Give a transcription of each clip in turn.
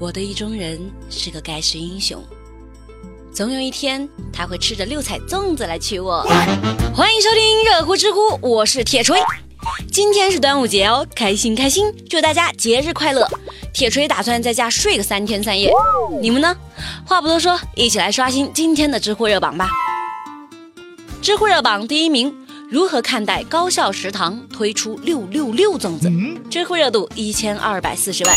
我的意中人是个盖世英雄，总有一天他会吃着六彩粽子来娶我。欢迎收听热乎知乎，我是铁锤。今天是端午节哦，开心开心，祝大家节日快乐。铁锤打算在家睡个三天三夜，你们呢？话不多说，一起来刷新今天的知乎热榜吧。知乎热榜第一名：如何看待高校食堂推出六六六粽子？知乎热度一千二百四十万。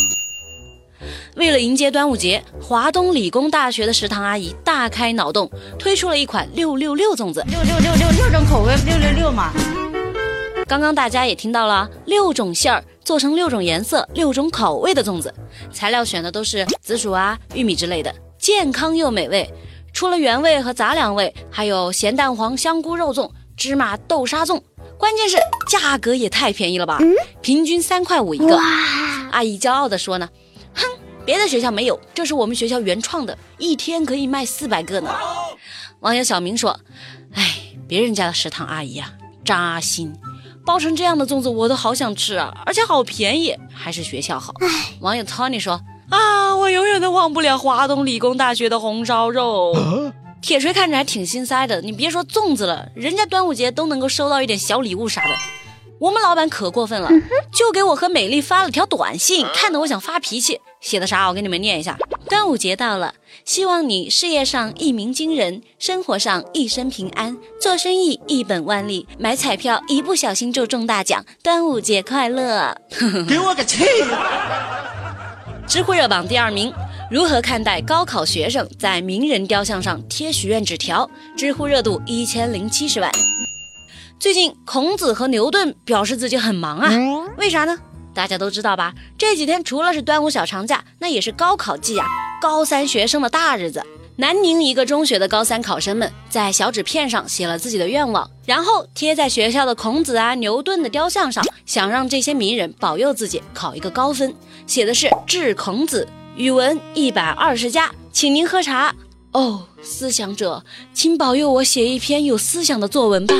为了迎接端午节，华东理工大学的食堂阿姨大开脑洞，推出了一款六六六粽子。六六六六六种口味，六六六嘛。刚刚大家也听到了，六种馅儿做成六种颜色、六种口味的粽子，材料选的都是紫薯啊、玉米之类的，健康又美味。除了原味和杂粮味，还有咸蛋黄香菇肉粽、芝麻豆沙粽，关键是价格也太便宜了吧，平均三块五一个。阿姨骄傲地说呢，哼，别的学校没有，这是我们学校原创的，一天可以卖四百个呢。网友小明说，哎，别人家的食堂阿姨啊，扎心。包成这样的粽子，我都好想吃啊！而且好便宜，还是学校好。网友 Tony 说：“啊，我永远都忘不了华东理工大学的红烧肉。”铁锤看着还挺心塞的。你别说粽子了，人家端午节都能够收到一点小礼物啥的。我们老板可过分了，就给我和美丽发了条短信，看得我想发脾气。写的啥？我给你们念一下。端午节到了，希望你事业上一鸣惊人，生活上一生平安，做生意一本万利，买彩票一不小心就中大奖。端午节快乐！给我个气！知乎热榜第二名，如何看待高考学生在名人雕像上贴许愿纸条？知乎热度一千零七十万。最近，孔子和牛顿表示自己很忙啊，为啥呢？大家都知道吧？这几天除了是端午小长假，那也是高考季啊，高三学生的大日子。南宁一个中学的高三考生们在小纸片上写了自己的愿望，然后贴在学校的孔子啊、牛顿的雕像上，想让这些名人保佑自己考一个高分。写的是致孔子，语文一百二十加，请您喝茶。哦，思想者，请保佑我写一篇有思想的作文吧。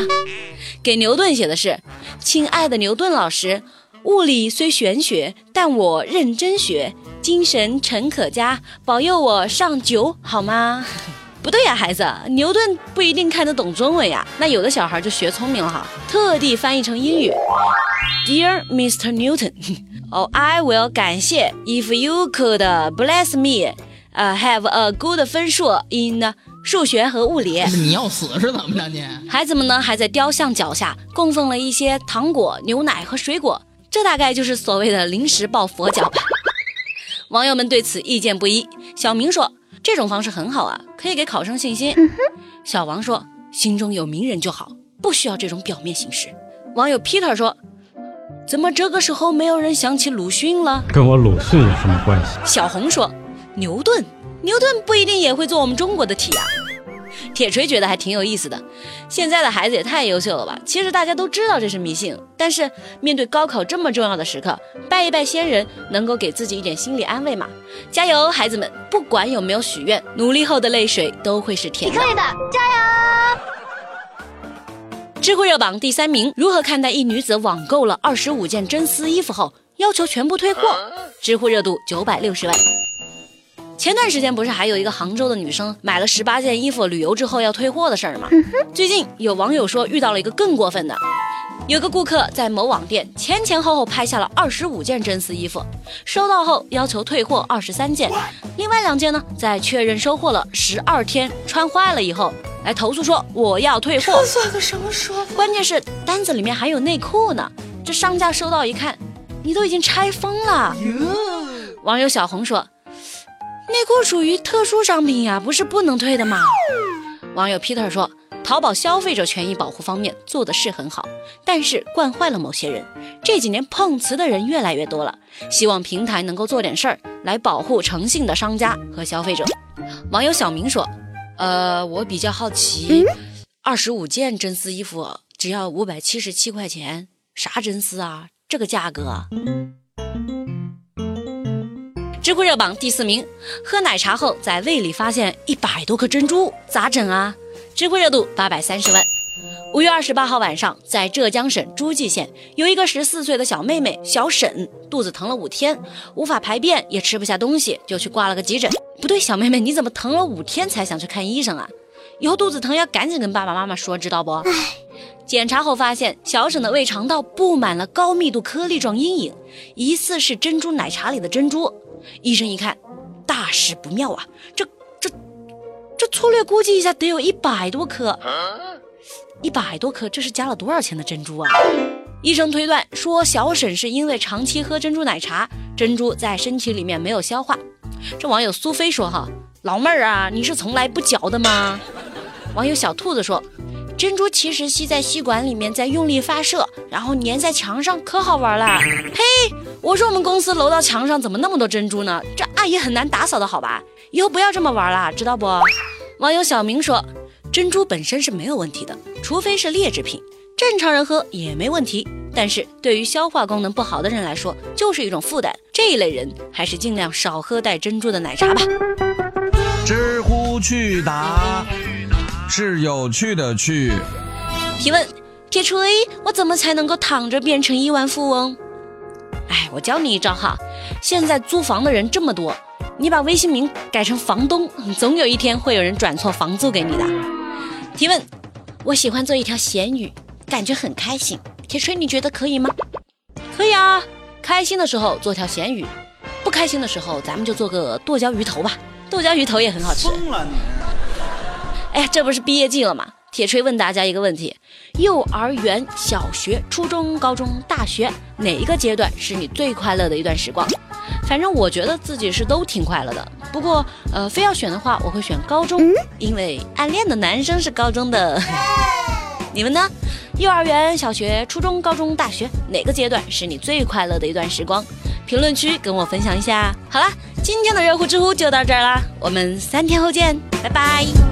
给牛顿写的是：“亲爱的牛顿老师，物理虽玄学，但我认真学，精神诚可嘉，保佑我上九好吗？”不对呀，孩子，牛顿不一定看得懂中文呀。那有的小孩就学聪明了哈，特地翻译成英语：“Dear Mr. Newton，哦，I will 感谢，if you could bless me。”呃，have a good 分数 in 数学和物理。你要死是怎么着你？孩子们呢，还在雕像脚下供奉了一些糖果、牛奶和水果，这大概就是所谓的临时抱佛脚吧。网友们对此意见不一。小明说，这种方式很好啊，可以给考生信心。小王说，心中有名人就好，不需要这种表面形式。网友 Peter 说，怎么这个时候没有人想起鲁迅了？跟我鲁迅有什么关系？小红说。牛顿，牛顿不一定也会做我们中国的题啊。铁锤觉得还挺有意思的。现在的孩子也太优秀了吧？其实大家都知道这是迷信，但是面对高考这么重要的时刻，拜一拜先人，能够给自己一点心理安慰嘛。加油，孩子们！不管有没有许愿，努力后的泪水都会是甜的。你可以的，加油！知乎热榜第三名：如何看待一女子网购了二十五件真丝衣服后要求全部退货？知乎热度九百六十万。前段时间不是还有一个杭州的女生买了十八件衣服旅游之后要退货的事儿吗？最近有网友说遇到了一个更过分的，有个顾客在某网店前前后后拍下了二十五件真丝衣服，收到后要求退货二十三件，另外两件呢在确认收货了十二天穿坏了以后来投诉说我要退货。这算个什么说法？关键是单子里面还有内裤呢，这商家收到一看，你都已经拆封了。网友小红说。内裤属于特殊商品呀，不是不能退的吗？网友 Peter 说，淘宝消费者权益保护方面做的是很好，但是惯坏了某些人。这几年碰瓷的人越来越多了，希望平台能够做点事儿来保护诚信的商家和消费者。网友小明说，呃，我比较好奇，二十五件真丝衣服只要五百七十七块钱，啥真丝啊？这个价格？知乎热榜第四名，喝奶茶后在胃里发现一百多颗珍珠，咋整啊？知乎热度八百三十万。五月二十八号晚上，在浙江省诸暨县，有一个十四岁的小妹妹小沈，肚子疼了五天，无法排便，也吃不下东西，就去挂了个急诊。不对，小妹妹，你怎么疼了五天才想去看医生啊？以后肚子疼要赶紧跟爸爸妈妈说，知道不？检查后发现，小沈的胃肠道布满了高密度颗粒状阴影，疑似是珍珠奶茶里的珍珠。医生一看，大事不妙啊！这、这、这，粗略估计一下，得有一百多颗。一百多颗，这是加了多少钱的珍珠啊？医生推断说，小沈是因为长期喝珍珠奶茶，珍珠在身体里面没有消化。这网友苏菲说：“哈，老妹儿啊，你是从来不嚼的吗？”网友小兔子说：“珍珠其实吸在吸管里面，在用力发射，然后粘在墙上，可好玩了。”嘿，我说我们公司楼道墙上怎么那么多珍珠呢？这阿姨很难打扫的好吧？以后不要这么玩了，知道不？网友小明说。珍珠本身是没有问题的，除非是劣质品，正常人喝也没问题。但是对于消化功能不好的人来说，就是一种负担。这一类人还是尽量少喝带珍珠的奶茶吧。知乎趣答是有趣的趣。提问：铁锤，我怎么才能够躺着变成亿万富翁？哎，我教你一招哈。现在租房的人这么多，你把微信名改成房东，总有一天会有人转错房租给你的。提问：我喜欢做一条咸鱼，感觉很开心。铁锤，你觉得可以吗？可以啊，开心的时候做条咸鱼，不开心的时候咱们就做个剁椒鱼头吧。剁椒鱼头也很好吃。疯了你！哎呀，这不是毕业季了吗？铁锤问大家一个问题：幼儿园、小学、初中、高中、大学，哪一个阶段是你最快乐的一段时光？反正我觉得自己是都挺快乐的。不过，呃，非要选的话，我会选高中，因为暗恋的男生是高中的。你们呢？幼儿园、小学、初中、高中、大学，哪个阶段是你最快乐的一段时光？评论区跟我分享一下。好了，今天的热乎知乎就到这儿啦，我们三天后见，拜拜。